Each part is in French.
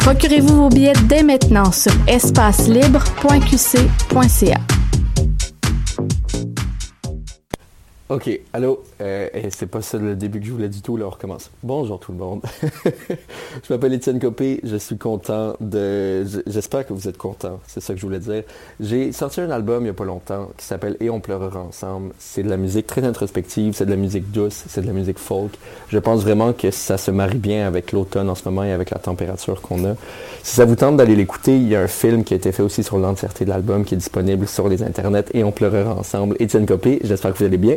Procurez-vous vos billets dès maintenant sur espacelibre.qc.ca. Ok, allô, euh, et c'est pas ça le début que je voulais du tout, là on recommence. Bonjour tout le monde. je m'appelle Étienne Copé, je suis content de... J'espère que vous êtes content, c'est ça que je voulais dire. J'ai sorti un album il y a pas longtemps qui s'appelle Et on pleurera ensemble. C'est de la musique très introspective, c'est de la musique douce, c'est de la musique folk. Je pense vraiment que ça se marie bien avec l'automne en ce moment et avec la température qu'on a. Si ça vous tente d'aller l'écouter, il y a un film qui a été fait aussi sur l'entièreté de l'album qui est disponible sur les internets Et on pleurera ensemble. Étienne Copé, j'espère que vous allez bien.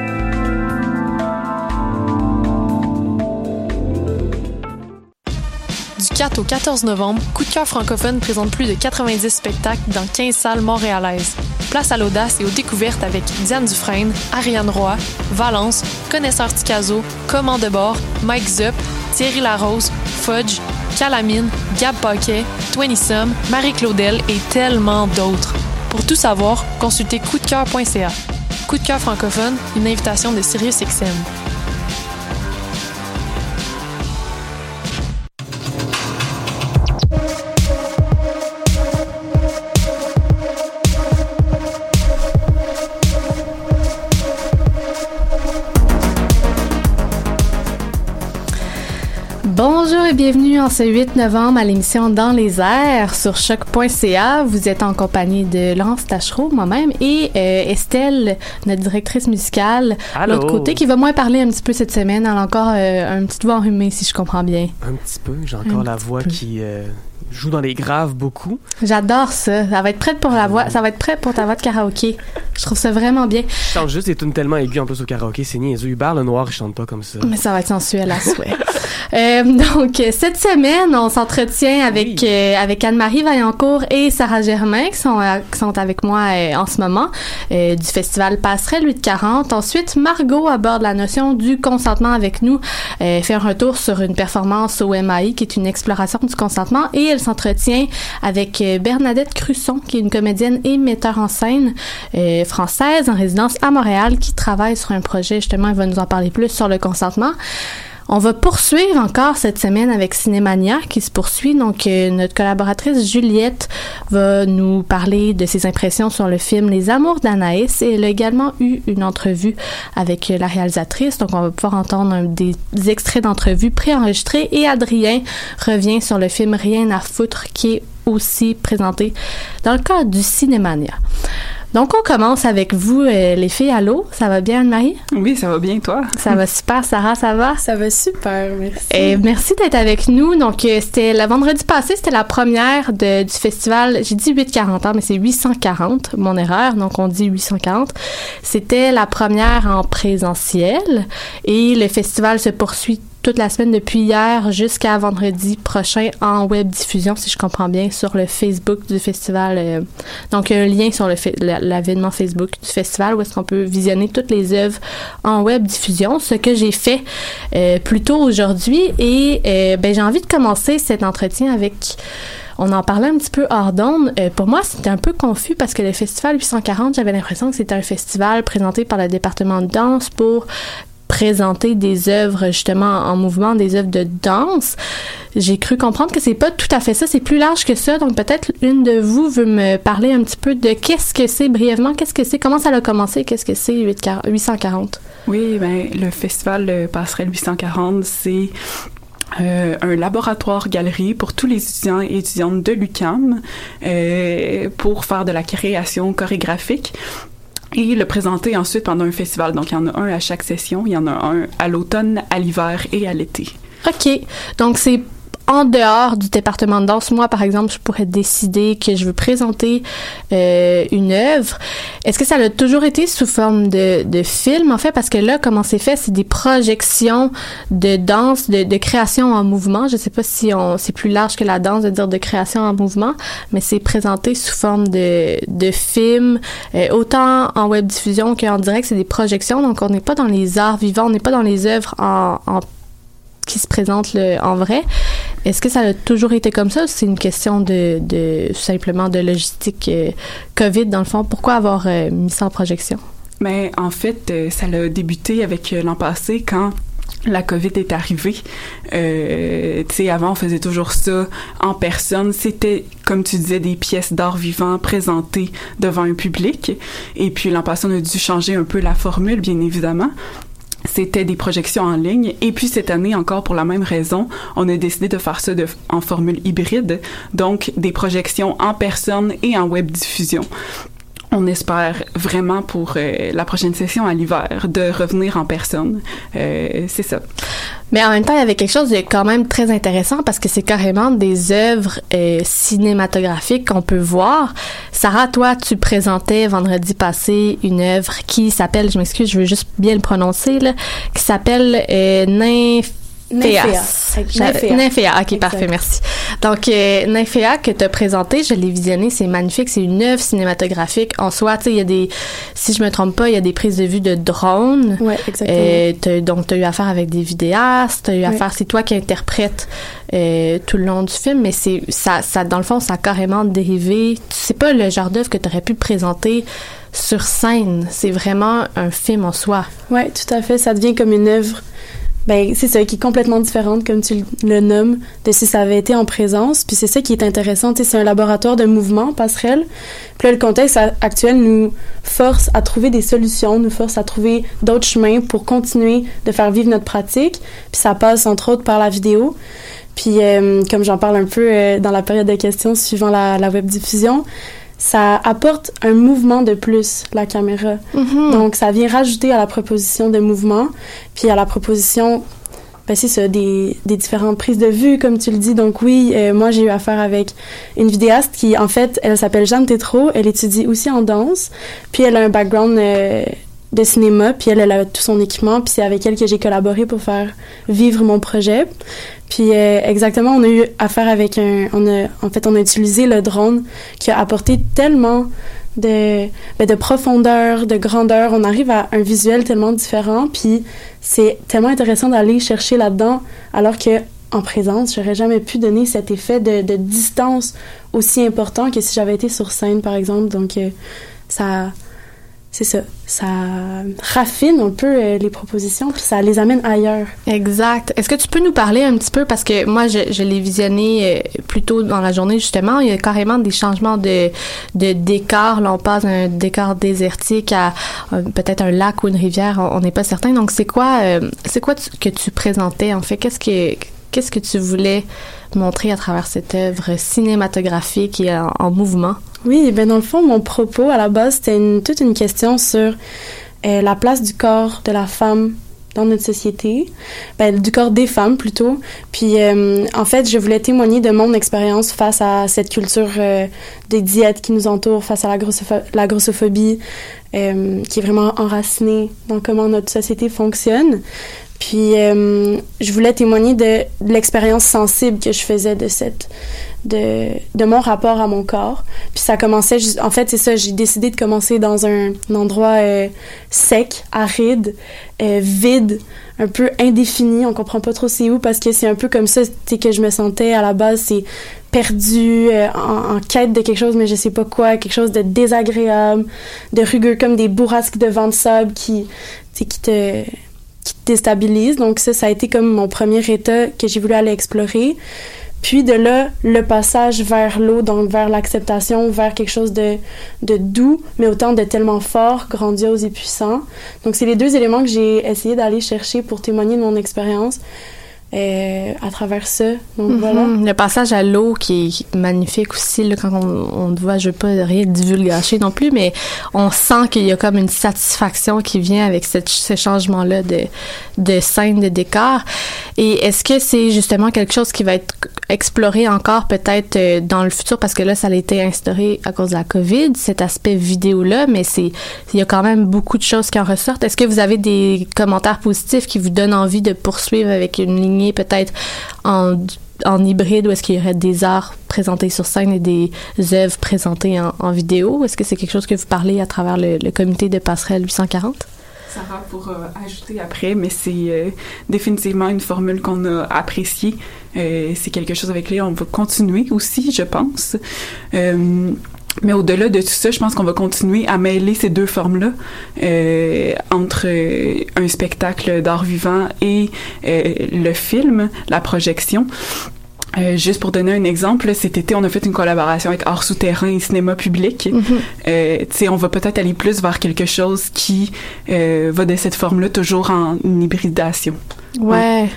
4 au 14 novembre, Coup de cœur francophone présente plus de 90 spectacles dans 15 salles montréalaises. Place à l'audace et aux découvertes avec Diane Dufresne, Ariane Roy, Valence, Connaisseur Ticazo, Comment de bord, Mike Zup, Thierry Larose, Fudge, Calamine, Gab Paquet, Twenty Sum, Marie Claudel et tellement d'autres. Pour tout savoir, consultez coupdecoeur.ca. Coup de cœur francophone, une invitation de SiriusXM. Bonjour bienvenue en ce 8 novembre à l'émission Dans les airs sur choc.ca. Vous êtes en compagnie de Laurence Tachereau, moi-même, et euh, Estelle, notre directrice musicale, Allô. l'autre côté, qui va moins parler un petit peu cette semaine. Elle a encore euh, un petit voix enrhumée, si je comprends bien. Un petit peu, j'ai encore Un la voix peu. qui euh, joue dans les graves beaucoup. J'adore ça. Ça va être prête pour la voix. Ça va être prêt pour ta voix de karaoké. Je trouve ça vraiment bien. Je chante juste des tunes tellement aiguës en plus au karaoké, c'est niaiseux. Hubert Lenoir, il chante pas comme ça. Mais ça va être sensuel à souhait. Euh, donc, cette semaine, on s'entretient avec, Oui. euh, avec Anne-Marie Vaillancourt et Sarah Germain qui sont, euh, qui sont avec moi euh, en ce moment du festival Passerelle 840. Ensuite, Margot aborde la notion du consentement avec nous, fait un retour sur une performance au MAI qui est une exploration du consentement et elle s'entretient avec euh, Bernadette Crusson qui est une comédienne et metteur en scène euh, française en résidence à Montréal qui travaille sur un projet justement, elle va nous en parler plus sur le consentement. On va poursuivre encore cette semaine avec Cinémania qui se poursuit. Donc, euh, notre collaboratrice Juliette va nous parler de ses impressions sur le film Les Amours d'Anaïs et elle a également eu une entrevue avec euh, la réalisatrice. Donc, on va pouvoir entendre des extraits d'entrevues préenregistrés et Adrien revient sur le film Rien à foutre qui est aussi présenté dans le cadre du Cinémania. Donc, on commence avec vous, euh, les filles. Allô? Ça va bien, Anne-Marie? Oui, ça va bien, toi? Ça va super. Sarah, ça va? Ça va super, merci. Et merci d'être avec nous. Donc, euh, c'était le vendredi passé, c'était la première de, du festival. J'ai dit 840 ans, mais c'est 840, mon erreur. Donc, on dit 840. C'était la première en présentiel et le festival se poursuit toute la semaine depuis hier jusqu'à vendredi prochain en web diffusion, si je comprends bien, sur le Facebook du festival. euh, donc, il y a un lien sur le fa- la- l'événement Facebook du festival où est-ce qu'on peut visionner toutes les œuvres en web diffusion, ce que j'ai fait euh, plus tôt aujourd'hui. Et euh, ben, j'ai envie de commencer cet entretien avec... On en parlait un petit peu hors d'onde. Euh, pour moi, c'était un peu confus parce que le festival 840, j'avais l'impression que c'était un festival présenté par le département de danse pour présenter des œuvres justement en mouvement, des œuvres de danse. J'ai cru comprendre que c'est pas tout à fait ça, c'est plus large que ça. Donc peut-être une de vous veut me parler un petit peu de qu'est-ce que c'est brièvement, qu'est-ce que c'est, comment ça a commencé, qu'est-ce que c'est 840 840. Oui, ben, le festival euh, Passerelle 840, c'est euh, un laboratoire galerie pour tous les étudiants et étudiantes de l'UCAM euh, pour faire de la création chorégraphique et le présenter ensuite pendant un festival. Donc, il y en a un à chaque session. Il y en a un à l'automne, à l'hiver et à l'été. OK. Donc, c'est en dehors du département de danse, moi, par exemple, je pourrais décider que je veux présenter euh, une œuvre. Est-ce que ça a toujours été sous forme de, de film, en fait? Parce que là, comment c'est fait, c'est des projections de danse, de, de création en mouvement. Je sais pas si on c'est plus large que la danse de dire de création en mouvement, mais c'est présenté sous forme de, de film, euh, autant en web diffusion qu'en direct. C'est des projections, donc on n'est pas dans les arts vivants, on n'est pas dans les œuvres en, en qui se présentent le, en vrai. Est-ce que ça a toujours été comme ça ou c'est une question de, de simplement de logistique euh, COVID dans le fond? Pourquoi avoir euh, mis ça en projection? Mais en fait, euh, ça a débuté avec l'an passé quand la COVID est arrivée. Tu sais, avant, on faisait toujours ça en personne. C'était, comme tu disais, des pièces d'art vivant présentées devant un public. Et puis, l'an passé, on a dû changer un peu la formule, bien évidemment c'était des projections en ligne. Et puis cette année, encore pour la même raison, on a décidé de faire ça en formule hybride, donc des projections en personne et en web diffusion. On espère vraiment pour euh, la prochaine session à l'hiver de revenir en personne. Euh, c'est ça. Mais en même temps, il y avait quelque chose de quand même très intéressant parce que c'est carrément des œuvres euh, cinématographiques qu'on peut voir. Sarah, toi, tu présentais vendredi passé une œuvre qui s'appelle, je m'excuse, je veux juste bien le prononcer, là, qui s'appelle euh, Nymph Nymphéas. Nymphéa. Nymphéa. OK, Exact. parfait, merci. Donc, euh, Nymphéa que tu as présenté, je l'ai visionné, c'est magnifique. C'est une œuvre cinématographique en soi. Tu sais, il y a des, si je me trompe pas, il y a des prises de vue de drones. Exactement. Euh, t'as- donc, tu as eu affaire avec des vidéastes, tu as eu Ouais. affaire, c'est toi qui interprètes euh, tout le long du film, mais c'est ça, ça, dans le fond, ça a carrément dérivé. C'est pas le genre d'œuvre que tu aurais pu présenter sur scène. C'est vraiment un film en soi. Ouais, tout à fait. Ça devient comme une œuvre. Ben, c'est ça, qui est complètement différente, comme tu le nommes, de si ça avait été en présence. Puis c'est ça qui est intéressant. C'est un laboratoire de mouvement, passerelle. Puis là, le contexte actuel nous force à trouver des solutions, nous force à trouver d'autres chemins pour continuer de faire vivre notre pratique. Puis ça passe, entre autres, par la vidéo. Puis, euh, comme j'en parle un peu euh, dans la période de questions suivant la, la web diffusion, ça apporte un mouvement de plus, la caméra. Donc, ça vient rajouter à la proposition de mouvement, puis à la proposition, ben, c'est ça, des, des différentes prises de vue, comme tu le dis. Donc, oui, euh, moi, j'ai eu affaire avec une vidéaste qui, en fait, elle s'appelle Jeanne Tétrault. Elle étudie aussi en danse, puis elle a un background euh, de cinéma, puis elle, elle a tout son équipement, puis c'est avec elle que j'ai collaboré pour faire vivre mon projet. Puis euh, exactement, on a eu affaire avec un, on a, en fait, on a utilisé le drone qui a apporté tellement de, ben, de profondeur, de grandeur. On arrive à un visuel tellement différent, puis c'est tellement intéressant d'aller chercher là-dedans, alors que en présence, j'aurais jamais pu donner cet effet de, de distance aussi important que si j'avais été sur scène, par exemple. Donc euh, ça, c'est ça, ça raffine un peu euh, les propositions, puis ça les amène ailleurs. Exact. Est-ce que tu peux nous parler un petit peu parce que moi je, l'ai visionné euh, plus tôt dans la journée justement, il y a carrément des changements de décor, là on passe d'un décor désertique à euh, peut-être un lac ou une rivière, on n'est pas certain. Donc c'est quoi c'est quoi que tu présentais en fait? Qu'est-ce que qu'est-ce que tu voulais montrer à travers cette œuvre cinématographique et en mouvement? Oui, ben dans le fond, mon propos à la base, c'était toute une question sur euh, la place du corps de la femme dans notre société, ben, du corps des femmes plutôt. Puis euh, en fait, je voulais témoigner de mon expérience face à cette culture euh, des diètes qui nous entoure, face à la, grossopho- la grossophobie, qui est vraiment enracinée dans comment notre société fonctionne. Puis euh, je voulais témoigner de, de l'expérience sensible que je faisais de cette de, de mon rapport à mon corps. Puis ça commençait en fait c'est ça, j'ai décidé de commencer dans un, endroit euh, sec, aride, euh, vide, un peu indéfini, on comprend pas trop c'est où parce que c'est un peu comme ça que je me sentais à la base, c'est perdu euh, en, en quête de quelque chose mais je sais pas quoi, quelque chose de désagréable, de rugueux comme des bourrasques de vent de sable qui qui te qui te déstabilise. Donc ça, ça a été comme mon premier état que j'ai voulu aller explorer. Puis de là, le passage vers l'eau, donc vers l'acceptation, vers quelque chose de, de doux, mais autant de tellement fort, grandiose et puissant. Donc c'est les deux éléments que j'ai essayé d'aller chercher pour témoigner de mon expérience. Euh, à travers ça. Donc Mhm. voilà. Le passage à l'eau qui est magnifique aussi, là, quand on, on te voit, je veux pas rien divulgacher non plus, mais on sent qu'il y a comme une satisfaction qui vient avec cette, ce changement-là de, de scène, de décor. Et est-ce que c'est justement quelque chose qui va être exploré encore peut-être euh, dans le futur, parce que là, ça a été instauré à cause de la COVID, cet aspect vidéo-là, mais c'est il y a quand même beaucoup de choses qui en ressortent. Est-ce que vous avez des commentaires positifs qui vous donnent envie de poursuivre avec une peut-être en, en hybride ou est-ce qu'il y aurait des arts présentés sur scène et des œuvres présentées en, vidéo? Est-ce que c'est quelque chose que vous parlez à travers le, comité de Passerelle 840? Sarah pour euh, ajouter après, mais c'est euh, définitivement une formule qu'on a appréciée. Euh, c'est quelque chose avec lequel on va continuer aussi, je pense. Mais au-delà de tout ça, je pense qu'on va continuer à mêler ces deux formes-là euh, entre euh, un spectacle d'art vivant et euh, le film, la projection. Euh, juste pour donner un exemple, cet été, on a fait une collaboration avec Art Souterrain et Cinéma Public. Euh, tu sais, on va peut-être aller plus vers quelque chose qui euh, va de cette forme-là, toujours en hybridation. Ouais.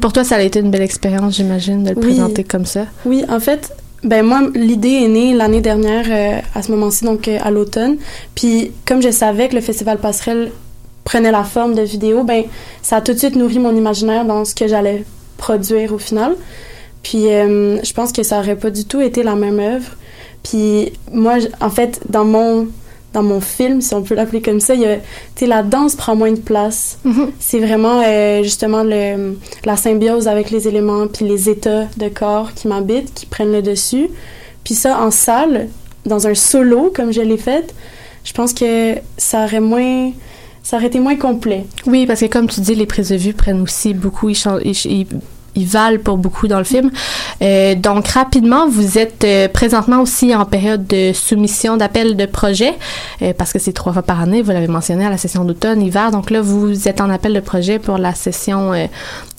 Pour toi, ça a été une belle expérience, j'imagine, de le Oui. présenter comme ça. Oui, en fait, ben moi, l'idée est née l'année dernière euh, à ce moment-ci, donc euh, à l'automne. Puis comme je savais que le festival Passerelle prenait la forme de vidéo, ben ça a tout de suite nourri mon imaginaire dans ce que j'allais produire au final. Puis euh, je pense que ça aurait pas du tout été la même œuvre. Puis moi, en fait, dans mon dans mon film, si on peut l'appeler comme ça, il y a, la danse prend moins de place. C'est vraiment euh, justement le, la symbiose avec les éléments puis les états de corps qui m'habitent, qui prennent le dessus. Puis ça, en salle, dans un solo comme je l'ai fait, je pense que ça aurait moins, ça aurait été moins complet. Oui, parce que comme tu dis, les prises de vue prennent aussi beaucoup, ils, ils- ils valent pour beaucoup dans le film. Euh, donc, rapidement, vous êtes euh, présentement aussi en période de soumission d'appel de projet, euh, parce que c'est trois fois par année, vous l'avez mentionné, à la session d'automne, hiver. Donc là, vous êtes en appel de projet pour la session euh,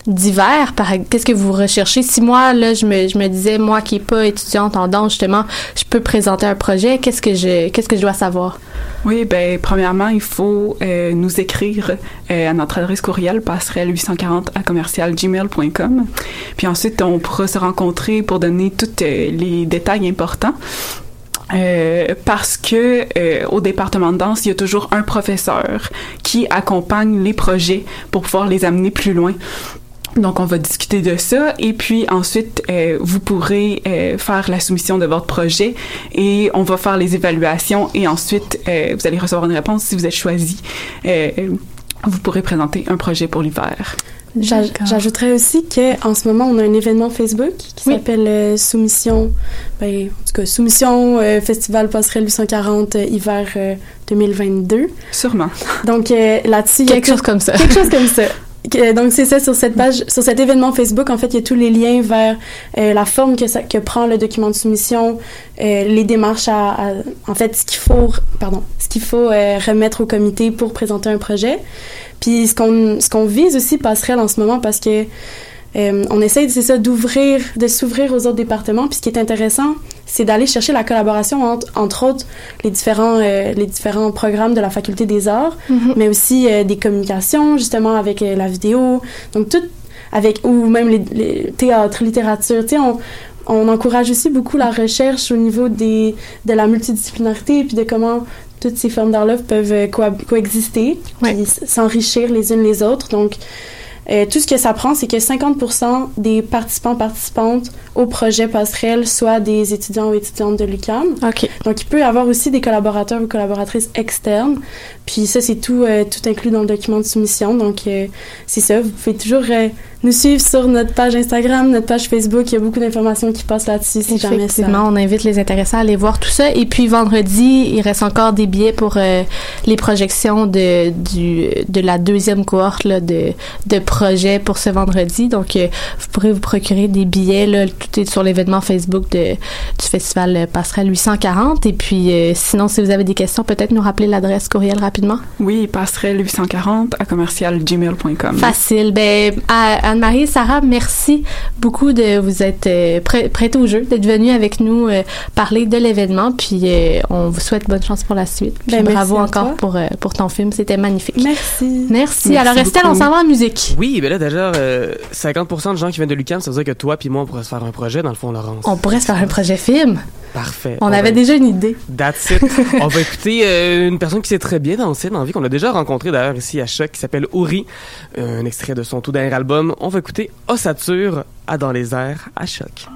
d'hiver. Qu'est-ce que vous recherchez? Si moi, là, je me, je me disais, moi qui n'ai pas étudiante en danse, justement, je peux présenter un projet, qu'est-ce que je, qu'est-ce que je dois savoir? Oui, ben premièrement, il faut euh, nous écrire euh, à notre adresse courriel passerelle 840 à commercialgmail.com. Puis ensuite, on pourra se rencontrer pour donner tous euh, les détails importants. Euh, parce que euh, au département de danse, il y a toujours un professeur qui accompagne les projets pour pouvoir les amener plus loin. Donc, on va discuter de ça et puis ensuite, vous pourrez faire la soumission de votre projet et on va faire les évaluations et ensuite, vous allez recevoir une réponse si vous êtes choisi. Vous pourrez présenter un projet pour l'hiver. J'ajouterais aussi que en ce moment, on a un événement Facebook qui Oui. s'appelle euh, Soumission, ben, en tout cas, Soumission euh, Festival Passerelle 840 euh, hiver euh, 2022. Sûrement. Donc euh, là-dessus, il y a Quelque chose comme ça. quelque chose comme ça. Donc c'est ça sur cette page, sur cet événement Facebook, en fait, il y a tous les liens vers euh, la forme que ça que prend le document de soumission, euh, les démarches à, à- en fait, ce qu'il faut, pardon, ce qu'il faut euh, remettre au comité pour présenter un projet. Puis ce qu'on ce qu'on vise aussi passerelle en ce moment parce que euh, on essaye, c'est ça, d'ouvrir, de s'ouvrir aux autres départements. Puis ce qui est intéressant, c'est d'aller chercher la collaboration entre, entre autres, les différents, euh, les différents programmes de la Faculté des Arts, mais aussi euh, des communications, justement, avec la vidéo. Donc, tout avec, ou même les, les théâtres, littérature. Tu sais, on, on encourage aussi beaucoup la recherche au niveau des, de la multidisciplinarité puis de comment toutes ces formes d'art-là peuvent cohab- coexister Ouais. s'enrichir les unes les autres. Donc, euh, tout ce que ça prend, c'est que 50% des participants participantes au projet passerelle soient des étudiants ou étudiantes de l'UQAM. OK. Donc, il peut y avoir aussi des collaborateurs ou collaboratrices externes. Puis ça, c'est tout, euh, tout inclus dans le document de soumission. Donc, euh, c'est ça. Vous pouvez toujours euh, nous suivre sur notre page Instagram, notre page Facebook. Il y a beaucoup d'informations qui passent là-dessus si jamais ça... On invite les intéressés à aller voir tout ça. Et puis vendredi, il reste encore des billets pour euh, les projections de, du, de la deuxième cohorte là, de, de projets pour ce vendredi. Donc, vous pourrez vous procurer des billets. Là, tout est sur l'événement Facebook de, du festival Passerelle 840. Et puis, sinon, si vous avez des questions, peut-être nous rappeler l'adresse courriel rapidement? Oui, passerelle 840 à commercialgmail.com. Facile. Ben, Anne-Marie et Sarah, merci beaucoup de vous être euh, prêt- prêtes au jeu, d'être venus avec nous euh, parler de l'événement. Puis euh, on vous souhaite bonne chance pour la suite. Puis Ben, merci bravo encore pour, euh, pour ton film, c'était magnifique. Merci. Merci. Merci Alors Estelle, on s'en va en musique. Oui, ben là, déjà, euh, 50% de gens qui viennent de l'UQAM, ça veut dire que toi puis moi, on pourrait se faire un projet, dans le fond, Laurence. On pourrait se faire un projet film. Parfait. On va- avait déjà une idée. That's it. on va écouter euh, une personne qui sait très bien danser dans vie, qu'on a déjà rencontré d'ailleurs ici à Choc, qui s'appelle Uri. Euh, un extrait de son tout dernier album. On va écouter Ossature à Dans les airs à Choc.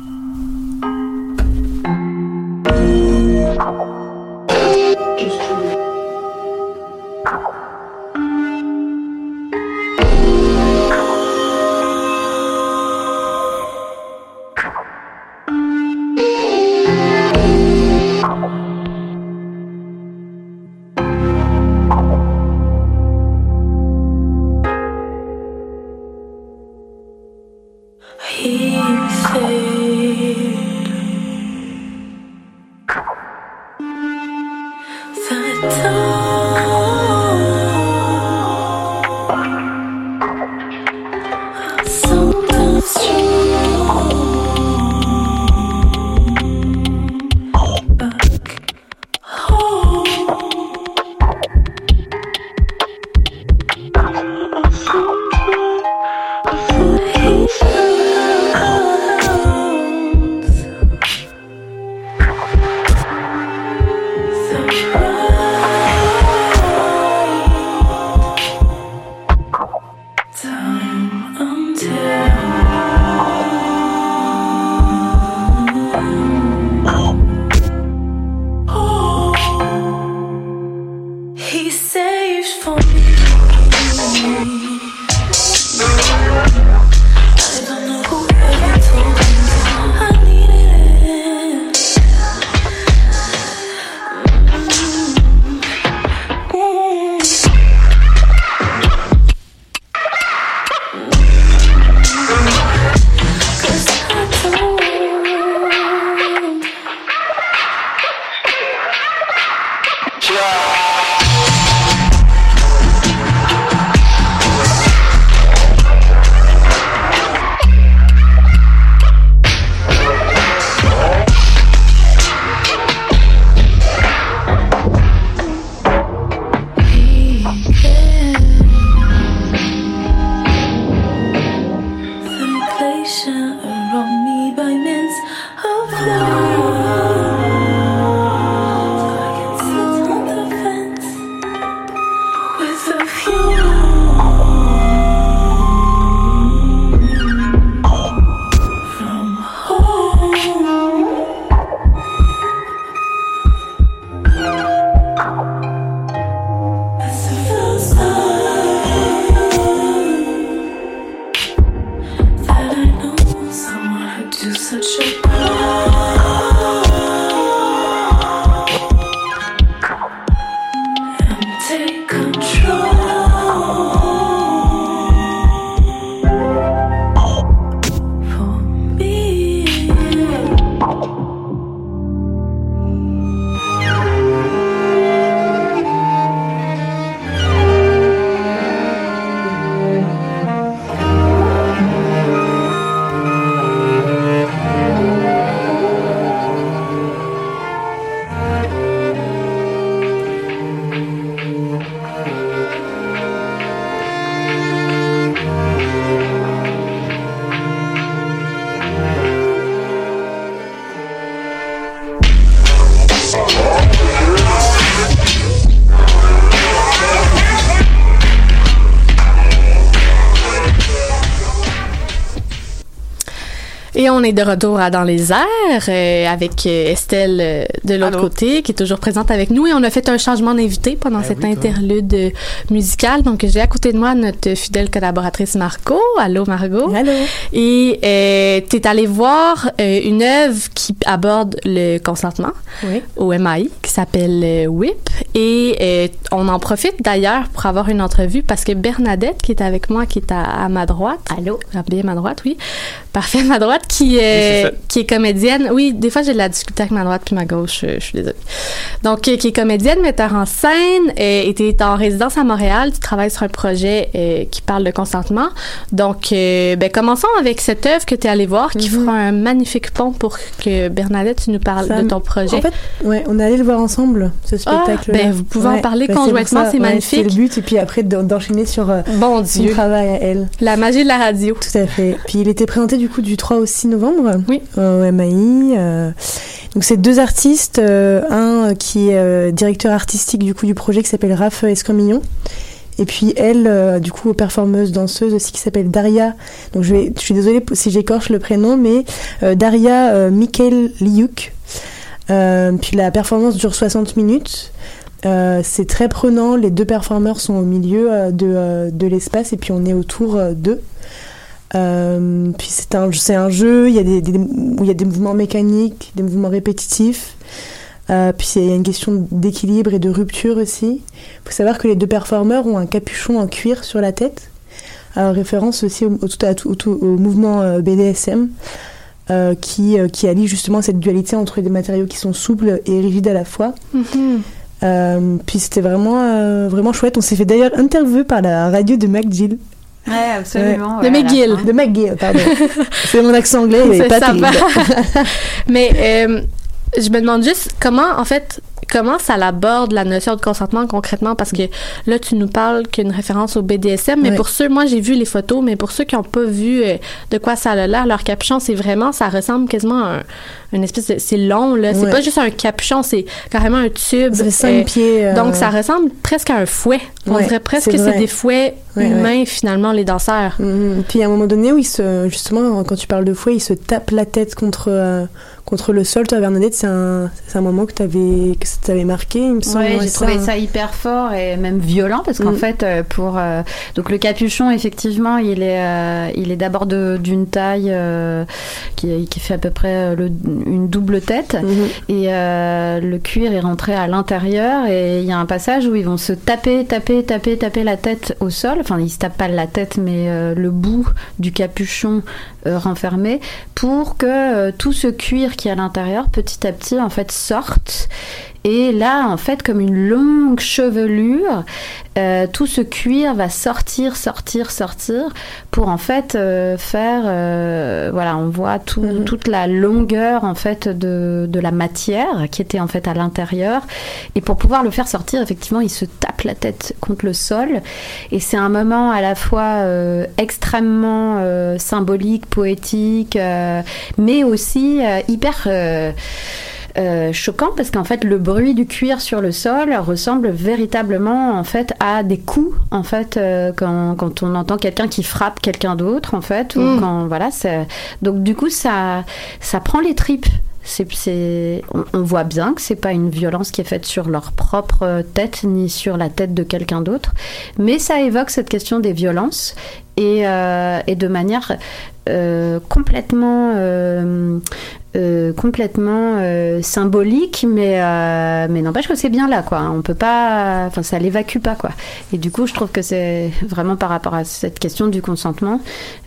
Est de retour à Dans les airs euh, avec euh, Estelle euh, de l'autre côté qui est toujours présente avec nous et on a fait un changement d'invité pendant Ben cet oui, interlude musical. Donc j'ai à côté de moi notre fidèle collaboratrice Margot. Allô Margot? Allô? Et euh, tu es allée voir euh, une œuvre qui aborde le consentement Oui. au MAI qui s'appelle euh, WIP Et euh, on en profite d'ailleurs pour avoir une entrevue parce que Bernadette, qui est avec moi, qui est à, à ma droite. Allô? Bien ma droite, oui. Parfait, ma droite, qui, euh, qui est comédienne. Oui, des fois, j'ai de la difficulté avec ma droite puis ma gauche. euh, je suis désolée. Donc, euh, qui est comédienne, metteur en scène, et tu es en résidence à Montréal. Tu travailles sur un projet euh, qui parle de consentement. Donc, euh, ben, commençons avec cette œuvre que tu es allé voir, qui fera un magnifique pont pour que Bernadette, tu nous parles Ça de ton projet. En fait, ouais, on est allé le voir ensemble, ce spectacle. ben, vous pouvez en parler conjointement, c'est magnifique. C'est le but, et puis après d'en- d'enchaîner sur euh, bon son travail à elle. la magie de la radio. Tout à fait. Puis il était présenté du coup du 3 au 6 novembre Oui. euh, au MAI. euh. Donc c'est deux artistes, euh, un qui est directeur artistique du coup du projet qui s'appelle Raph Escamillon. Et puis elle, euh, du coup, performeuse danseuse aussi qui s'appelle Daria. Donc je, vais, je suis désolée si j'écorche le prénom, mais euh, Daria euh, Mikkel Liuk. Puis la performance dure 60 minutes. C'est très prenant. Les deux performeurs sont au milieu de, de l'espace et puis on est autour d'eux. Euh, puis c'est un, un jeu, il y, a des, des- où il y a des mouvements mécaniques, des mouvements répétitifs. Euh, puis il y a une question d'équilibre et de rupture aussi. Il faut savoir que les deux performeurs ont un capuchon en cuir sur la tête, euh, référence aussi au, mouvement euh, BDSM, euh, qui, qui allie justement cette dualité entre des matériaux qui sont souples et rigides à la fois. Mhm. Euh, puis c'était vraiment, euh, vraiment chouette. On s'est fait d'ailleurs interviewer par la radio de McGill. Ouais, absolument. De McGill. De McGill, pardon. C'est mon accent anglais, C'est pas terrible. Mais euh, je me demande juste comment, en fait, comment ça l'aborde la notion de consentement concrètement? Parce que là tu nous parles qu'une référence au BDSM mais pour ceux moi j'ai vu les photos mais pour ceux qui n'ont pas vu euh, de quoi ça a l'air leur capuchon c'est vraiment ça ressemble quasiment à un- une espèce de c'est long là c'est pas juste un capuchon c'est carrément un tube Ça fait 5 euh, pieds. euh, donc ça ressemble presque à un fouet on dirait presque que c'est des fouets humains finalement les danseurs Mhm. Puis à un moment donné où il se, justement, quand tu parles de fouet, il se tape la tête contre, euh, contre le sol. Toi, Bernadette, c'est un, c'est un moment que t'avais, que ça t'avait marqué, il me semble. Ouais, j'ai trouvé ça hyper fort et même violent parce qu'en Mm. fait, euh, pour euh, donc le capuchon, effectivement, il est euh, il est d'abord d'une taille qui, qui fait à peu près le- une double tête Mhm. et le cuir est rentré à l'intérieur et il y a un passage où ils vont se taper, taper, taper, taper la tête au sol. Enfin, ils se tapent pas la tête, mais le bout du capuchon renfermé pour que euh, tout ce cuir qui est à l'intérieur, petit à petit, en fait, sorte. Et là, en fait, comme une longue chevelure, euh, tout ce cuir va sortir, sortir, sortir, pour en fait euh, faire, euh, voilà, on voit tout- Mhm. toute la longueur en fait de, de la matière qui était en fait à l'intérieur. Et pour pouvoir le faire sortir, effectivement, il se tape la tête contre le sol. Et c'est un moment à la fois euh, extrêmement euh, symbolique, poétique, euh, mais aussi euh, hyper euh, choquant parce qu'en fait le bruit du cuir sur le sol ressemble véritablement en fait à des coups en fait euh, quand, quand on entend quelqu'un qui frappe quelqu'un d'autre en fait ou Mm. quand voilà donc du coup ça ça prend les tripes c'est, c'est, on, on voit bien que c'est pas une violence qui est faite sur leur propre tête ni sur la tête de quelqu'un d'autre, mais ça évoque cette question des violences et, euh, et de manière euh, complètement euh, complètement euh, symbolique, mais euh, mais n'empêche que c'est bien là, quoi. On peut pas, enfin, ça l'évacue pas, quoi. Et du coup, je trouve que c'est vraiment par rapport à cette question du consentement,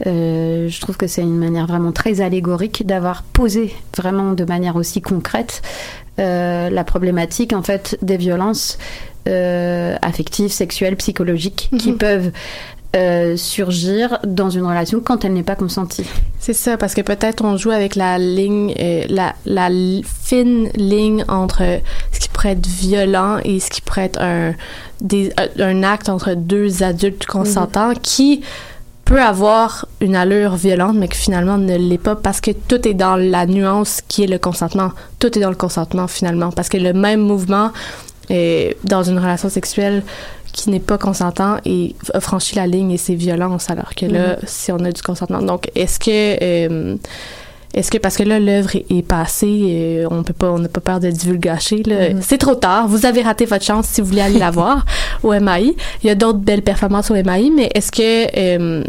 je trouve que c'est une manière vraiment très allégorique d'avoir posé vraiment de manière aussi concrète la problématique en fait des violences euh, affectives, sexuelles, psychologiques qui Mhm. peuvent euh, surgir dans une relation quand elle n'est pas consentie. C'est ça, parce que peut-être on joue avec la ligne, euh, la, la fine ligne entre ce qui pourrait être violent et ce qui pourrait être un, des, un, un acte entre deux adultes consentants qui peut avoir une allure violente, mais que finalement ne l'est pas parce que tout est dans la nuance qui est le consentement. Tout est dans le consentement finalement, parce que le même mouvement euh, dans une relation sexuelle qui n'est pas consentant et a franchi la ligne et c'est violence alors que là si on a du consentement. Donc est-ce que euh, est-ce que parce que là l'œuvre est, passée euh, on peut pas on n'a pas peur de divulgacher là. C'est trop tard. Vous avez raté votre chance si vous voulez aller la voir au MAI il y a d'autres belles performances au MAI mais est-ce que euh,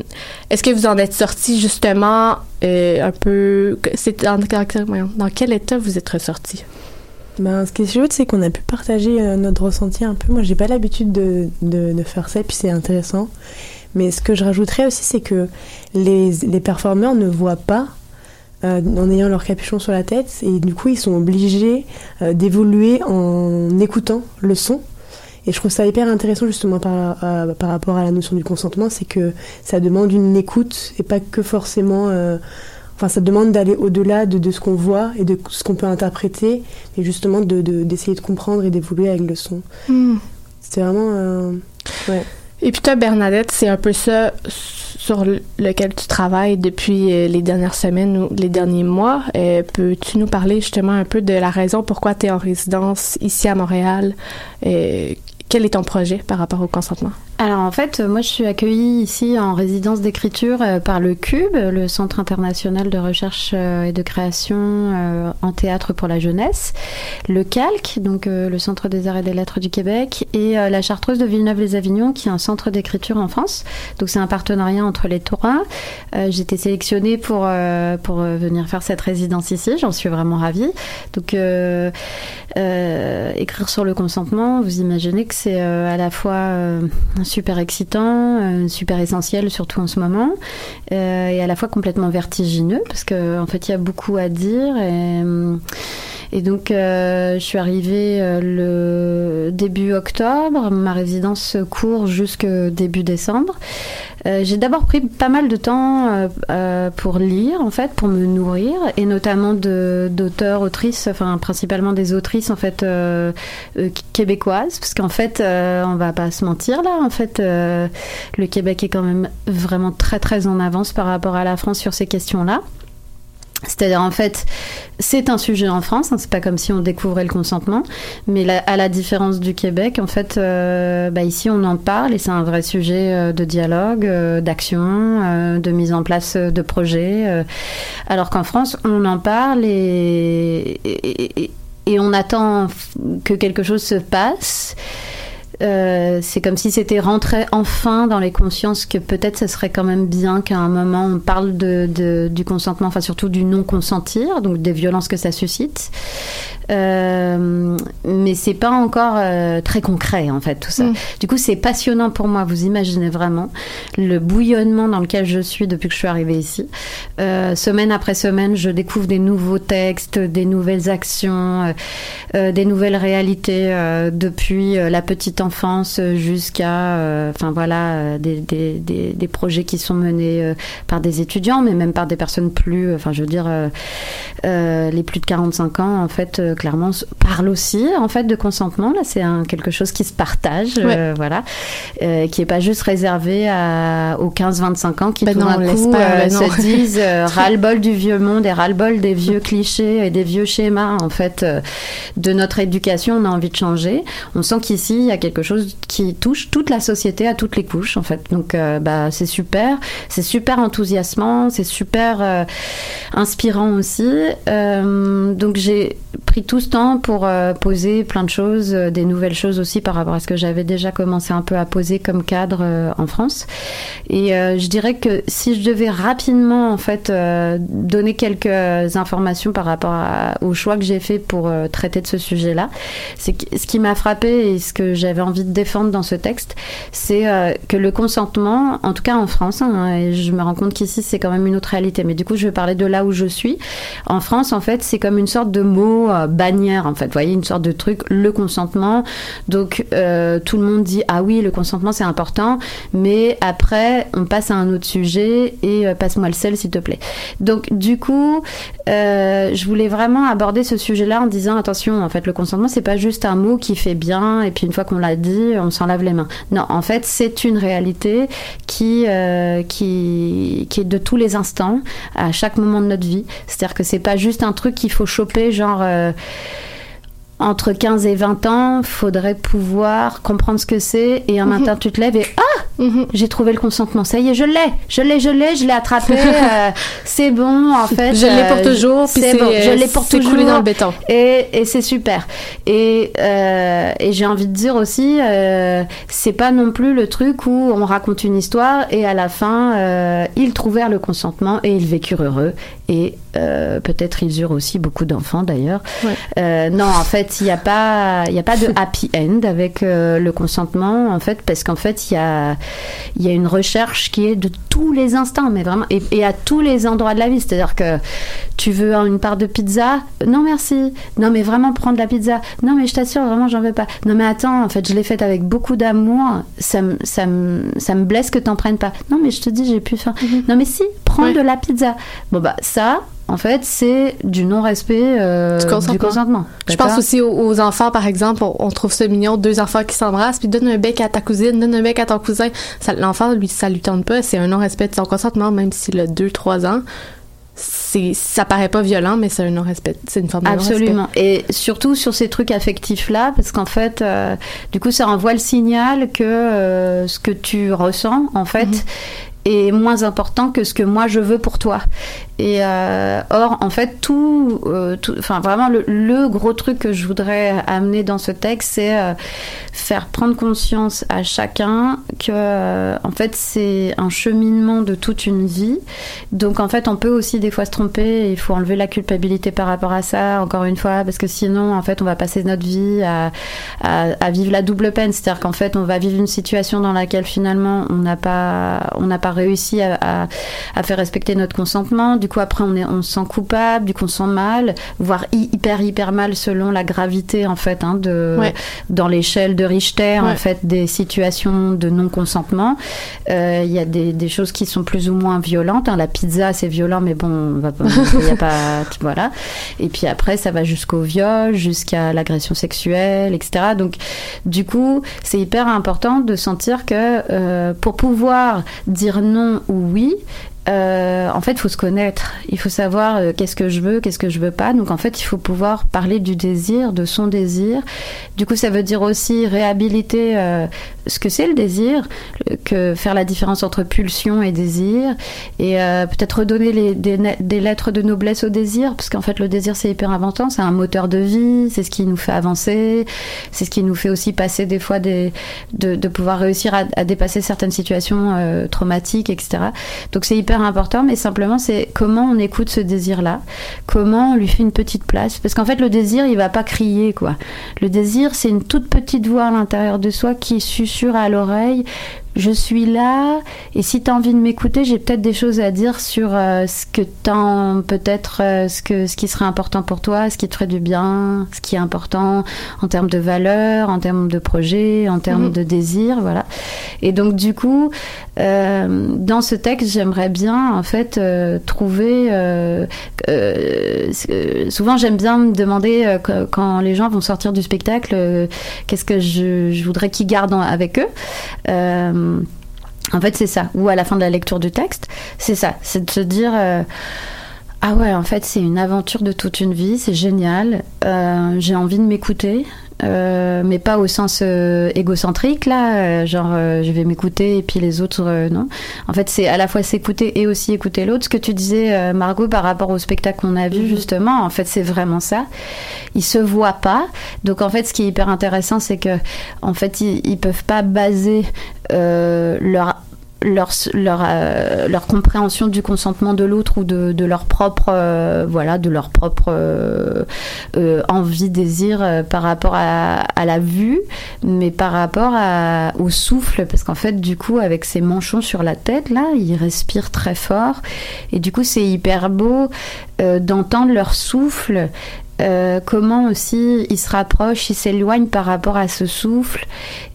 est-ce que vous en êtes sorti justement euh, un peu c'est dans, dans- dans quel état vous êtes ressorti? Ben, ce qui est chouette, c'est qu'on a pu partager euh, notre ressenti un peu. Moi, j'ai pas l'habitude de, de, faire ça, puis c'est intéressant. Mais ce que je rajouterais aussi, c'est que les, les performeurs ne voient pas euh, en ayant leur capuchon sur la tête, et du coup, ils sont obligés euh, d'évoluer en écoutant le son. Et je trouve ça hyper intéressant justement par, par rapport à la notion du consentement, c'est que ça demande une écoute et pas que forcément Enfin, ça demande d'aller au-delà de, de ce qu'on voit et de ce qu'on peut interpréter, et justement de- de- d'essayer de, comprendre et d'évoluer avec le son. Hmm. C'était vraiment. euh, ouais. Et puis toi, Bernadette, c'est un peu ça sur le- lequel tu travailles depuis euh, les dernières semaines ou les derniers mois. Euh, Peux-tu nous parler justement un peu de la raison pourquoi tu es en résidence ici à Montréal? Euh, quel est ton projet par rapport au consentement? Alors en fait, moi je suis accueillie ici en résidence d'écriture euh, par le CUBE, le Centre international de recherche euh, et de création euh, en théâtre pour la jeunesse, le CALC, donc le Centre des arts et des lettres du Québec, et la Chartreuse de Villeneuve-les-Avignon, qui est un centre d'écriture en France. Donc c'est un partenariat entre les trois. J'ai été sélectionnée pour, pour venir faire cette résidence ici, j'en suis vraiment ravie. Donc écrire sur le consentement, vous imaginez que c'est à la fois super excitant, euh, super essentiel, surtout en ce moment, euh, et à la fois complètement vertigineux, parce qu'en en fait, il y a beaucoup à dire. Et, hum, et donc, euh, je suis arrivée euh, le début octobre. Ma résidence court jusque début décembre. Euh, j'ai d'abord pris pas mal de temps euh, euh, pour lire, en fait, pour me nourrir, et notamment de- d'auteurs, autrices, enfin principalement des autrices en fait euh, euh, québécoises, parce qu'en fait, on va pas se mentir là, en fait, le Québec est quand même vraiment très très en avance par rapport à la France sur ces questions-là. C'est-à-dire en fait, c'est un sujet en France, hein, c'est pas comme si on découvrait le consentement, mais à la différence du Québec, en fait, euh, bah, ici on en parle et c'est un vrai sujet euh, de dialogue, euh, d'action, de mise en place de projets, alors qu'en France on en parle et, on attend que quelque chose se passe. Euh, c'est comme si c'était rentré enfin dans les consciences que peut-être ce serait quand même bien qu'à un moment on parle de, de- du consentement, enfin surtout du non consentir, donc des violences que ça suscite. Euh, mais c'est pas encore euh, très concret en fait tout ça. Mm. Du coup c'est passionnant pour moi. Vous imaginez vraiment le bouillonnement dans lequel je suis depuis que je suis arrivée ici. Euh, semaine après semaine, je découvre des nouveaux textes, des nouvelles actions, des nouvelles réalités depuis la petite enfance jusqu'à, euh, enfin voilà, euh, des, des, des, des projets qui sont menés euh, par des étudiants, mais même par des personnes plus, euh, enfin je veux dire, euh, euh, les plus de 45 ans, en fait, euh, clairement, parlent aussi, en fait, de consentement. Là, c'est quelque chose qui se partage, euh, voilà, euh, qui est pas juste réservé à, aux 15-25 ans qui Ben tout d'un coup euh, non. se disent euh, ras-le-bol du vieux monde et ras-le-bol des vieux clichés et des vieux schémas, en fait, euh, de notre éducation. On a envie de changer. On sent qu'ici, il y a quelque chose qui touche toute la société à toutes les couches, en fait. Donc, euh, bah, c'est super. C'est super enthousiasmant. C'est super euh, inspirant aussi. Euh, donc, j'ai pris tout ce temps pour poser plein de choses, des nouvelles choses aussi par rapport à ce que j'avais déjà commencé un peu à poser comme cadre en France. Et je dirais que si je devais rapidement en fait donner quelques informations par rapport au choix que j'ai fait pour traiter de ce sujet-là, c'est ce qui m'a frappé et ce que j'avais envie de défendre dans ce texte, c'est euh, que le consentement, en tout cas en France, hein, et je me rends compte qu'ici c'est quand même une autre réalité, mais du coup je vais parler de là où je suis. En France, en fait, c'est comme une sorte de mot euh, bannière, en fait, vous voyez, une sorte de truc, le consentement. Donc euh, tout le monde dit ah oui, le consentement c'est important, mais après on passe à un autre sujet et passe-moi le sel s'il te plaît. Donc du coup, je voulais vraiment aborder ce sujet-là en disant attention, en fait, le consentement c'est pas juste un mot qui fait bien et puis une fois qu'on l'a dit, on s'en lave les mains. Non, en fait, c'est une réalité qui euh, qui est de tous les instants, à chaque moment de notre vie. C'est-à-dire que c'est pas juste un truc qu'il faut choper, genre. euh, entre 15 et 20 ans, faudrait pouvoir comprendre ce que c'est et un Mhm. matin tu te lèves et ah Mhm. j'ai trouvé le consentement. Ça y est, je l'ai, je l'ai, je l'ai, je l'ai attrapé. euh, c'est bon, en fait. Je l'ai pour euh, toujours, puis c'est bon, je l'ai pour c'est toujours. coulé dans le béton. Et, et c'est super. Et, euh, et j'ai envie de dire aussi, euh, c'est pas non plus le truc où on raconte une histoire et à la fin, ils trouvèrent le consentement et ils vécurent heureux. Et peut-être ils eurent aussi beaucoup d'enfants d'ailleurs. Ouais. Non, en fait, fait, il n'y a pas, y a pas de happy end avec euh, le consentement, en fait, parce qu'en fait, il y a, il y a une recherche qui est de tous les instants, mais vraiment, et, et à tous les endroits de la vie. C'est-à-dire que tu veux une part de pizza Non, merci. Non, mais vraiment prendre la pizza Non, mais je t'assure, vraiment, j'en veux pas. Non, mais attends, en fait, je l'ai faite avec beaucoup d'amour. Ça me, ça me, ça me blesse que t'en prennes pas. Non, mais je te dis, j'ai plus faim. Non, mais si, prends Ouais. de la pizza. Bon, bah, ça. En fait, c'est du non-respect euh, Du consentement. Je pense aussi aux, aux enfants, par exemple, on, on trouve ça mignon, deux enfants qui s'embrassent, puis donne un bec à ta cousine, donne un bec à ton cousin. L'enfant, lui, ça lui tente pas, c'est un non-respect de son consentement, même s'il a deux, trois ans. C'est, ça paraît pas violent, mais c'est un non-respect, c'est une forme de non-respect. Absolument. Et surtout sur ces trucs affectifs-là, parce qu'en fait, euh, du coup, ça envoie le signal que euh, ce que tu ressens, en fait, Mhm. est moins important que ce que moi je veux pour toi. Et euh, or, en fait, tout, euh, tout- enfin vraiment le, le gros truc que je voudrais amener dans ce texte, c'est euh, faire prendre conscience à chacun que, euh, en fait, c'est un cheminement de toute une vie. Donc, en fait, on peut aussi des fois se tromper. Il faut enlever la culpabilité par rapport à ça, encore une fois, parce que sinon, en fait, on va passer notre vie à, à, à vivre la double peine. C'est-à-dire qu'en fait, on va vivre une situation dans laquelle finalement, on n'a pas, on n'a pas réussi à, à, à faire respecter notre consentement. Coup, après, on, est, on se sent coupable, du coup, on se sent mal, voire hy- hyper, hyper mal selon la gravité, en fait, hein, de, Ouais. dans l'échelle de Richter, en Ouais. fait, des situations de non-consentement. Euh, Il y a des, des choses qui sont plus ou moins violentes. hein. La pizza, c'est violent, mais bon, on va pas, il y a pas, voilà. Et puis après, ça va jusqu'au viol, jusqu'à l'agression sexuelle, etc. Donc, du coup, c'est hyper important de sentir que euh, pour pouvoir dire non ou oui, euh, en fait, il faut se connaître. Il faut savoir euh, qu'est-ce que je veux, qu'est-ce que je veux pas. Donc, en fait, il faut pouvoir parler du désir, de son désir. Du coup, ça veut dire aussi réhabiliter euh, ce que c'est le désir, que faire la différence entre pulsion et désir, et euh, peut-être redonner des lettres de noblesse au désir, parce qu'en fait, le désir, c'est hyper important. C'est un moteur de vie. C'est ce qui nous fait avancer. C'est ce qui nous fait aussi passer des fois des, de, de pouvoir réussir à, à dépasser certaines situations euh, traumatiques, etc. Donc c'est hyper important, mais simplement c'est comment on écoute ce désir-là, comment on lui fait une petite place, parce qu'en fait le désir il va pas crier quoi. Le désir c'est une toute petite voix à l'intérieur de soi qui susurre à l'oreille. Je suis là et si tu as envie de m'écouter, j'ai peut-être des choses à dire sur euh, ce que t'en peut-être euh, ce que ce qui serait important pour toi, ce qui te ferait du bien, ce qui est important en termes de valeurs, en termes de projets, en termes Mhm. de désir, voilà. Et donc du coup, euh, dans ce texte, j'aimerais bien en fait euh, trouver. euh, euh, euh, souvent, j'aime bien me demander euh, quand les gens vont sortir du spectacle, qu'est-ce que je, je voudrais qu'ils gardent en- avec eux. Euh, en fait, c'est ça. Ou à la fin de la lecture du texte, c'est ça. C'est de se dire. euh, ah ouais, en fait, c'est une aventure de toute une vie, c'est génial. Euh, j'ai envie de m'écouter, euh, mais pas au sens euh, égocentrique, là, euh, genre je vais m'écouter et puis les autres, non. En fait, c'est à la fois s'écouter et aussi écouter l'autre. Ce que tu disais, Margot, par rapport au spectacle qu'on a vu, justement, en fait, c'est vraiment ça. Ils se voient pas. Donc, en fait, ce qui est hyper intéressant, c'est que, en fait, ils, ils peuvent pas baser leur leur, leur, euh, leur compréhension du consentement de l'autre ou de, de leur propre euh, voilà de leur propre euh, euh, envie désir euh, par rapport à, à la vue mais par rapport à, au souffle. Parce qu'en fait du coup avec ses manchons sur la tête là ils respirent très fort. Et du coup c'est hyper beau d'entendre leur souffle euh, comment aussi ils se rapprochent, ils s'éloignent par rapport à ce souffle.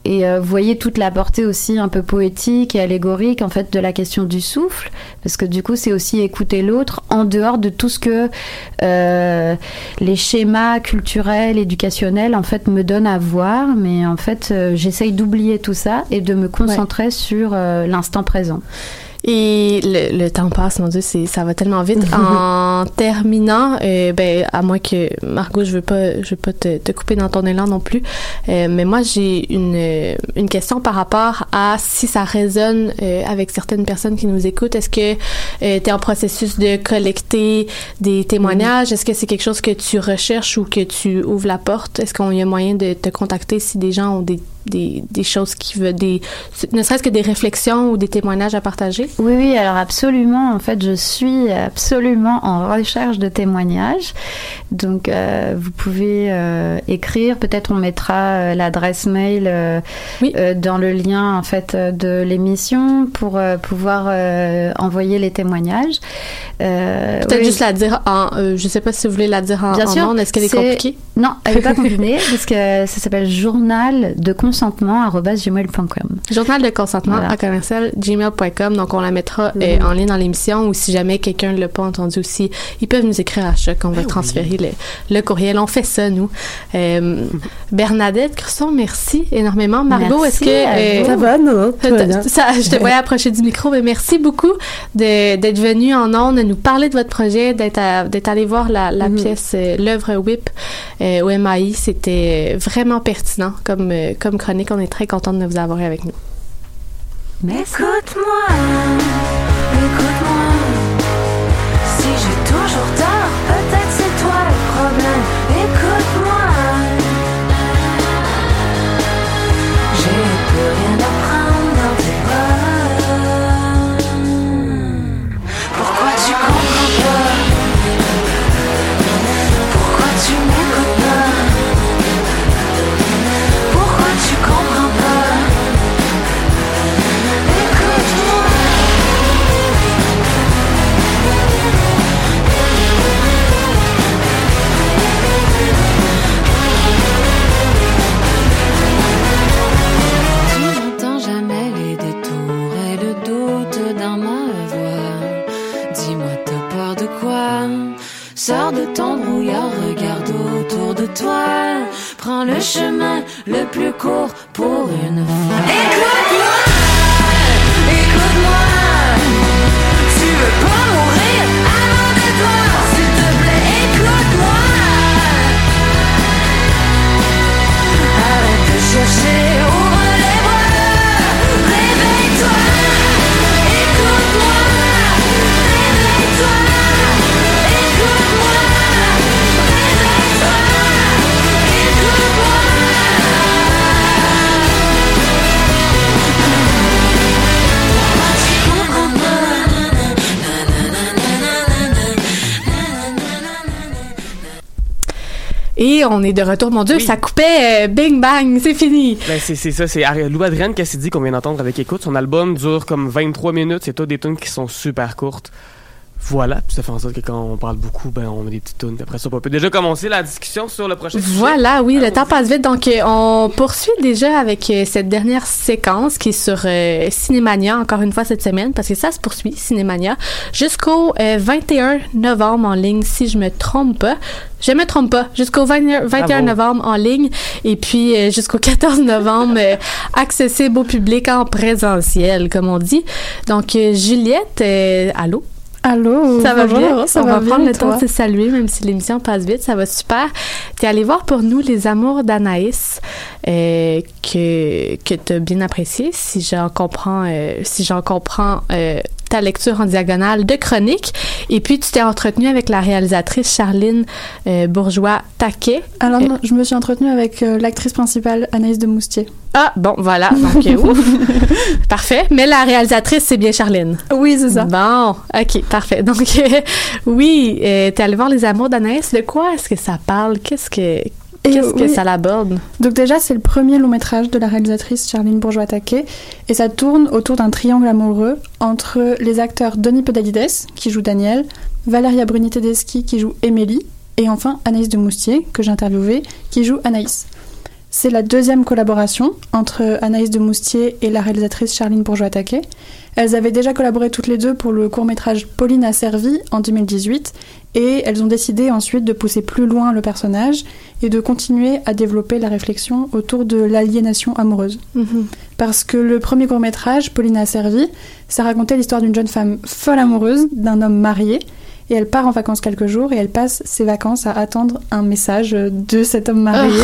Et euh, vous voyez toute la portée aussi un peu poétique et allégorique en fait de la question du souffle, parce que du coup c'est aussi écouter l'autre en dehors de tout ce que euh, les schémas culturels, éducationnels en fait me donnent à voir, mais en fait j'essaye d'oublier tout ça et de me concentrer sur l'instant présent. Et le, le temps passe, mon Dieu, c'est, ça va tellement vite. en terminant, euh, ben, à moins que, Margot, je veux pas, je veux pas te, te couper dans ton élan non plus, euh, mais moi, j'ai une, euh, une question par rapport à si ça résonne euh, avec certaines personnes qui nous écoutent. Est-ce que tu es en processus de collecter des témoignages? Est-ce que c'est quelque chose que tu recherches ou que tu ouvres la porte? Est-ce qu'il y a moyen de te contacter si des gens ont des des, des choses qui veulent, des, ne serait-ce que des réflexions ou des témoignages à partager? Oui, oui, alors absolument. En fait, je suis absolument en recherche de témoignages. Donc, euh, vous pouvez euh, écrire. Peut-être on mettra euh, l'adresse mail euh, dans le lien en fait de l'émission pour pouvoir envoyer les témoignages. Peut-être oui. juste la dire en, je sais pas si vous voulez la dire en, Bien en sûr. Est-ce qu'elle est c'est- compliquée? Non, elle est pas compliquée parce que ça s'appelle journal de consentement gmail.com. Journal de consentement Voilà. à commercial gmail.com. Donc, on la mettra euh, en ligne dans l'émission ou si jamais quelqu'un ne l'a pas entendu aussi, ils peuvent nous écrire à choc. On va transférer le, le courriel. On fait ça, nous. Euh, Bernadette Cresson, merci énormément. Margot, est-ce que... vous. Ça va, non? Ça, je te voyais approcher du micro, mais merci beaucoup de- d'être venu en ondes, de nous parler de votre projet, d'être allé voir la, la pièce, euh, l'œuvre WIP euh, au MAI. C'était euh, vraiment pertinent comme, euh, comme chronique. On est très content de vous avoir avec nous. Écoute-moi, écoute-moi. Si j'ai toujours tort, Et on est de retour. Mon Dieu, Oui. ça coupait. euh, bing bang, c'est fini. Ben, c'est c'est ça, c'est Lou Adrienne Cassidy qu'on vient d'entendre avec Écoute. Son album dure comme 23 minutes. C'est tout des tunes qui sont super courtes. Voilà, puis ça fait en sorte que quand on parle beaucoup, ben on a des petites tunes. Après ça, on peut déjà commencer la discussion sur le prochain sujet. Voilà, oui, le temps passe vite. Donc, euh, on poursuit déjà avec euh, cette dernière séquence qui est sur euh, Cinémania, encore une fois cette semaine, parce que ça se poursuit, Cinémania, jusqu'au euh, 21 novembre en ligne, si je me trompe pas. Je me trompe pas. Jusqu'au 20 21 Bravo. novembre en ligne et puis euh, jusqu'au 14 novembre accessible au public en présentiel, comme on dit. Donc, Juliette, allô? Allô, Ça va bien? ça On va va bien, prendre le temps de se saluer, même si l'émission passe vite. Ça va super. T'es allé voir pour nous Les Amours d'Anaïs, euh, que, que t'as bien apprécié, si j'en comprends, euh, si j'en comprends euh, ta lecture en diagonale de chronique. Et puis, tu t'es entretenu avec la réalisatrice Charline euh, Bourgeois-Taquet. Alors, non, je me suis entretenue avec euh, l'actrice principale, Anaïs de Moustier. Ah, bon, voilà. Donc, euh, ouf. Parfait. Mais la réalisatrice, c'est bien Charline. Oui, c'est ça. Bon, ok, parfait. Donc, euh, oui, euh, t'es allé voir Les Amours d'Anaïs. De quoi est-ce que ça parle? Qu'est-ce que, qu'est-ce que oui. ça l'aborde? Donc déjà, c'est le premier long métrage de la réalisatrice Charline Bourgeois-Taquet, et ça tourne autour d'un triangle amoureux entre les acteurs Denis Podalides, qui joue Daniel, Valeria Bruni-Tedeschi, qui joue Émilie, et enfin Anaïs de Moustier, que j'ai interviewée, qui joue Anaïs. C'est la deuxième collaboration entre Anaïs de Moustier et la réalisatrice Charline Bourgeois-Taquet. Elles avaient déjà collaboré toutes les deux pour le court-métrage Pauline a servi en 2018 et elles ont décidé ensuite de pousser plus loin le personnage et de continuer à développer la réflexion autour de l'aliénation amoureuse. Parce que le premier court-métrage, Pauline a servi, ça racontait l'histoire d'une jeune femme folle amoureuse d'un homme marié et elle part en vacances quelques jours et elle passe ses vacances à attendre un message de cet homme marié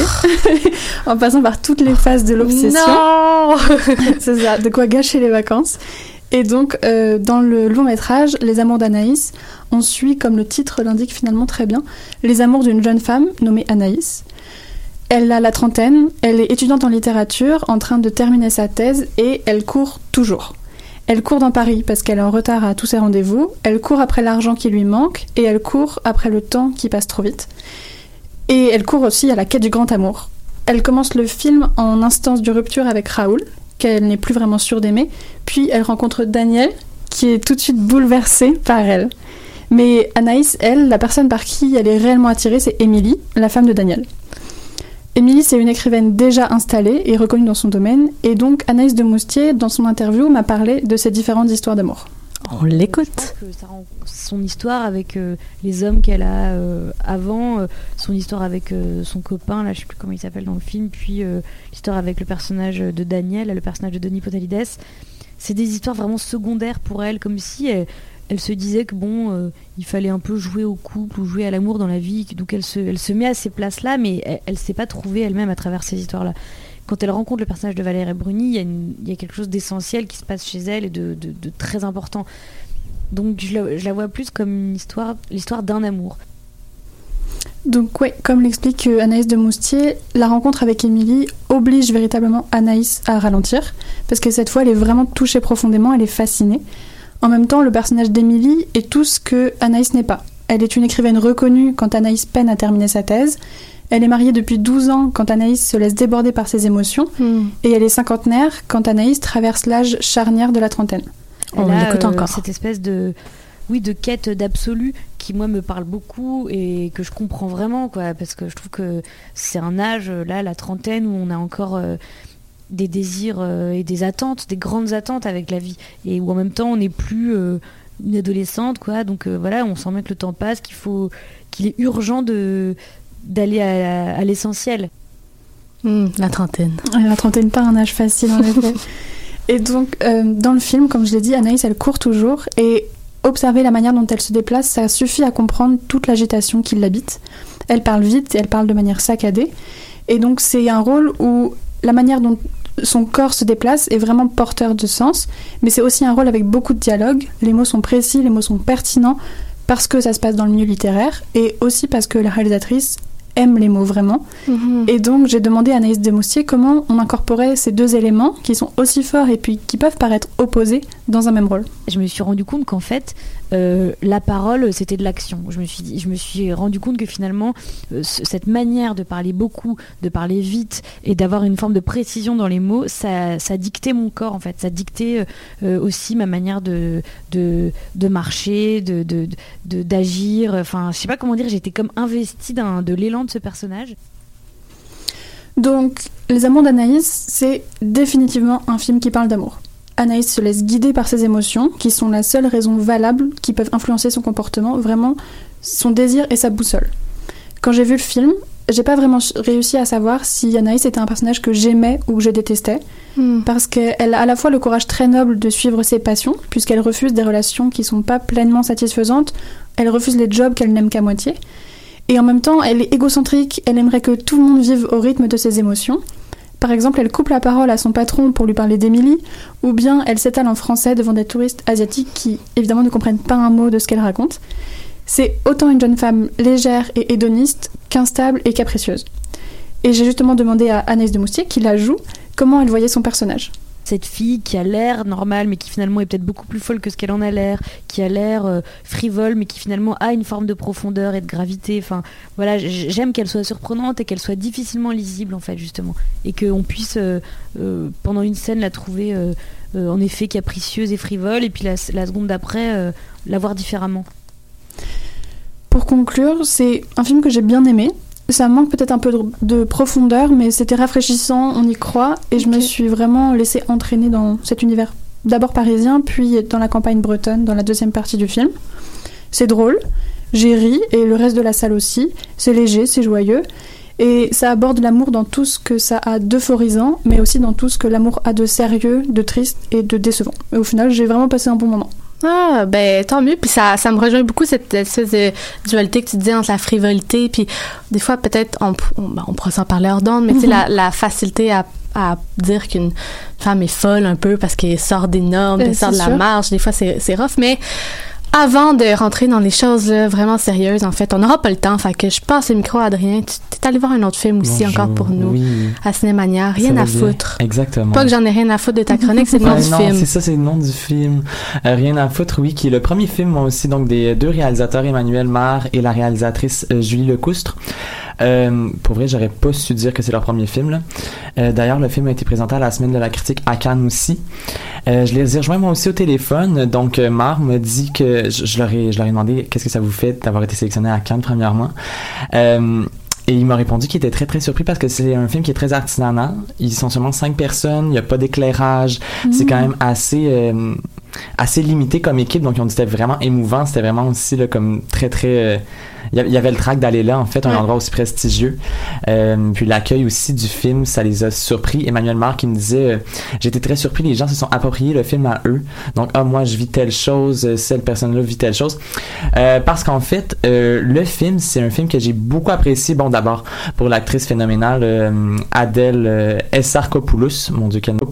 en passant par toutes les phases de l'obsession. Non! C'est ça, de quoi gâcher les vacances. Et donc, euh, dans le long métrage, Les Amours d'Anaïs, on suit, comme le titre l'indique finalement très bien, les amours d'une jeune femme nommée Anaïs. Elle a la trentaine, elle est étudiante en littérature, en train de terminer sa thèse et elle court toujours. Elle court dans Paris parce qu'elle est en retard à tous ses rendez-vous, elle court après l'argent qui lui manque et elle court après le temps qui passe trop vite. Et elle court aussi à la quête du grand amour. Elle commence le film en instance de rupture avec Raoul, qu'elle n'est plus vraiment sûre d'aimer, puis elle rencontre Daniel, qui est tout de suite bouleversé par elle. Mais Anaïs, elle, la personne par qui elle est réellement attirée, c'est Émilie, la femme de Daniel. Émilie, c'est une écrivaine déjà installée et reconnue dans son domaine, et donc Anaïs de Moustier, dans son interview, m'a parlé de ces différentes histoires d'amour. On l'écoute. Son histoire avec euh, les hommes qu'elle a euh, avant, euh, son histoire avec euh, son copain, là je sais plus comment il s'appelle dans le film, puis euh, l'histoire avec le personnage de Daniel, le personnage de Denis Potalides. C'est des histoires vraiment secondaires pour elle, comme si elle, elle se disait que bon, euh, il fallait un peu jouer au couple ou jouer à l'amour dans la vie, donc elle se, met à ces places-là, mais elle, elle s'est pas trouvée elle-même à travers ces histoires-là. Quand elle rencontre le personnage de Valérie Bruni, il y, a quelque chose d'essentiel qui se passe chez elle et de, très important. Donc je la, vois plus comme l'histoire d'un amour. Donc ouais, comme l'explique euh, Anaïs de Moustier, la rencontre avec Émilie oblige véritablement Anaïs à ralentir, parce que cette fois elle est vraiment touchée profondément, elle est fascinée. En même temps, le personnage d'Émilie est tout ce que Anaïs n'est pas. Elle est une écrivaine reconnue quand Anaïs peine à terminer sa thèse. Elle est mariée depuis 12 ans quand Anaïs se laisse déborder par ses émotions. Hmm. Et elle est cinquantenaire quand Anaïs traverse l'âge charnière de la trentaine. On l'écoute euh, encore. Cette espèce de, oui, de quête d'absolu qui moi me parle beaucoup et que je comprends vraiment, quoi, parce que je trouve que c'est un âge là, la trentaine, où on a encore euh, des désirs euh, et des attentes, des grandes attentes avec la vie, et où en même temps on n'est plus euh, une adolescente, quoi. Donc euh, voilà, on sent bien que le temps passe, qu'il faut, qu'il est urgent de d'aller à, à l'essentiel. Hmm, la trentaine. Ouais, La trentaine, pas un âge facile en effet. Et donc, euh, dans le film, comme je l'ai dit, Anaïs, elle court toujours. Et observer la manière dont elle se déplace, ça suffit à comprendre toute l'agitation qui l'habite. Elle parle vite et elle parle de manière saccadée. Et donc, c'est un rôle où la manière dont son corps se déplace est vraiment porteur de sens. Mais c'est aussi un rôle avec beaucoup de dialogue. Les mots sont précis, les mots sont pertinents, parce que ça se passe dans le milieu littéraire. Et aussi parce que la réalisatrice aime les mots vraiment. Et donc, j'ai demandé à Anaïs Demoustier comment on incorporait ces deux éléments qui sont aussi forts et puis qui peuvent paraître opposés dans un même rôle. je me suis rendu compte qu'en fait euh, la parole c'était de l'action. Je me suis rendu compte que finalement euh, ce- cette manière de parler beaucoup de parler vite et d'avoir une forme de précision dans les mots ça, dictait mon corps en fait. Ça dictait euh, aussi ma manière de marcher d'agir. Enfin je sais pas comment dire j'étais comme investie de l'élan de ce personnage. Donc, Les Amours d'Anaïs, c'est définitivement un film qui parle d'amour. Anaïs se laisse guider par ses émotions, qui sont la seule raison valable qui peuvent influencer son comportement, vraiment son désir et sa boussole. Quand j'ai vu le film, j'ai pas vraiment réussi à savoir si Anaïs était un personnage que j'aimais ou que je détestais, Hmm. parce qu'elle a à la fois le courage très noble de suivre ses passions, puisqu'elle refuse des relations qui sont pas pleinement satisfaisantes, elle refuse les jobs qu'elle n'aime qu'à moitié, et en même temps, elle est égocentrique, elle aimerait que tout le monde vive au rythme de ses émotions. Par exemple, elle coupe la parole à son patron pour lui parler d'Émilie, ou bien elle s'étale en français devant des touristes asiatiques qui, évidemment, ne comprennent pas un mot de ce qu'elle raconte. C'est autant une jeune femme légère et hédoniste qu'instable et capricieuse. Et j'ai justement demandé à Anaïs de Moustier, qui la joue, comment elle voyait son personnage. Cette fille qui a l'air normale mais qui finalement est peut-être beaucoup plus folle que ce qu'elle en a l'air, qui a l'air euh, frivole mais qui finalement a une forme de profondeur et de gravité. Enfin voilà, j'aime qu'elle soit surprenante et qu'elle soit difficilement lisible en fait justement et qu'on puisse euh, euh, pendant une scène la trouver en effet capricieuse et frivole et puis la, seconde d'après la voir différemment. Pour conclure, c'est un film que j'ai bien aimé. Ça manque peut-être un peu de, de profondeur, mais c'était rafraîchissant, on y croit, et je me suis vraiment laissée entraîner dans cet univers d'abord parisien, puis dans la campagne bretonne, dans la deuxième partie du film. C'est drôle, j'ai ri, et le reste de la salle aussi. C'est léger, c'est joyeux, et ça aborde l'amour dans tout ce que ça a d'euphorisant, mais aussi dans tout ce que l'amour a de sérieux, de triste et de décevant. Et au final, j'ai vraiment passé un bon moment. Ah, ben tant mieux. Puis ça, ça me rejoint beaucoup cette espèce de dualité que tu disais entre la frivolité, puis des fois peut-être on, on, ben, on pourra s'en parler hors d'onde, mais tu sais la, la facilité à, à dire qu'une femme est folle un peu parce qu'elle sort des normes, Euh, elle sort de la sûr. marge. Des fois c'est c'est rough, mais avant de rentrer dans les choses là, vraiment sérieuses, en fait, on n'aura pas le temps. Fait que je passe le micro à Adrien. Tu es allé voir un autre film aussi Bonjour. encore pour nous Oui. à Cinémania. Rien à bien. foutre. Exactement. Pas que j'en ai rien à foutre de ta chronique, c'est le nom Ouais, du non, film. c'est ça, c'est le nom du film. Euh, Rien à foutre, oui, qui est le premier film, moi aussi, donc des deux réalisateurs, Emmanuel Mar et la réalisatrice euh, Julie Lecoustre. Euh, pour vrai, j'aurais pas su dire que c'est leur premier film. là. Euh, D'ailleurs, le film a été présenté à la semaine de la critique à Cannes aussi. Euh, je les ai rejoints moi aussi au téléphone. Donc, Mar me dit que je, je leur ai, je leur ai demandé qu'est-ce que ça vous fait d'avoir été sélectionné à Cannes premièrement. Et il m'a répondu qu'il était très très surpris parce que c'est un film qui est très artisanal. Ils sont seulement cinq personnes, il n'y a pas d'éclairage. C'est quand même assez euh, assez limité comme équipe. Donc ils ont dit c'était vraiment émouvant. C'était vraiment aussi là, comme très très. euh, il il y avait le trac d'aller là en fait, un Ouais. endroit aussi prestigieux. Euh, puis l'accueil aussi du film, ça les a surpris. Emmanuel Marc qui me disait, euh, j'étais très surpris. Les gens se sont appropriés le film à eux. Donc ah moi je vis telle chose, euh, cette personne-là vit telle chose. Euh, parce qu'en fait, euh, le film, c'est un film que j'ai beaucoup apprécié. Bon, d'abord, pour l'actrice phénoménale euh, Adèle euh, Essarkopoulos, mon Dieu, quel.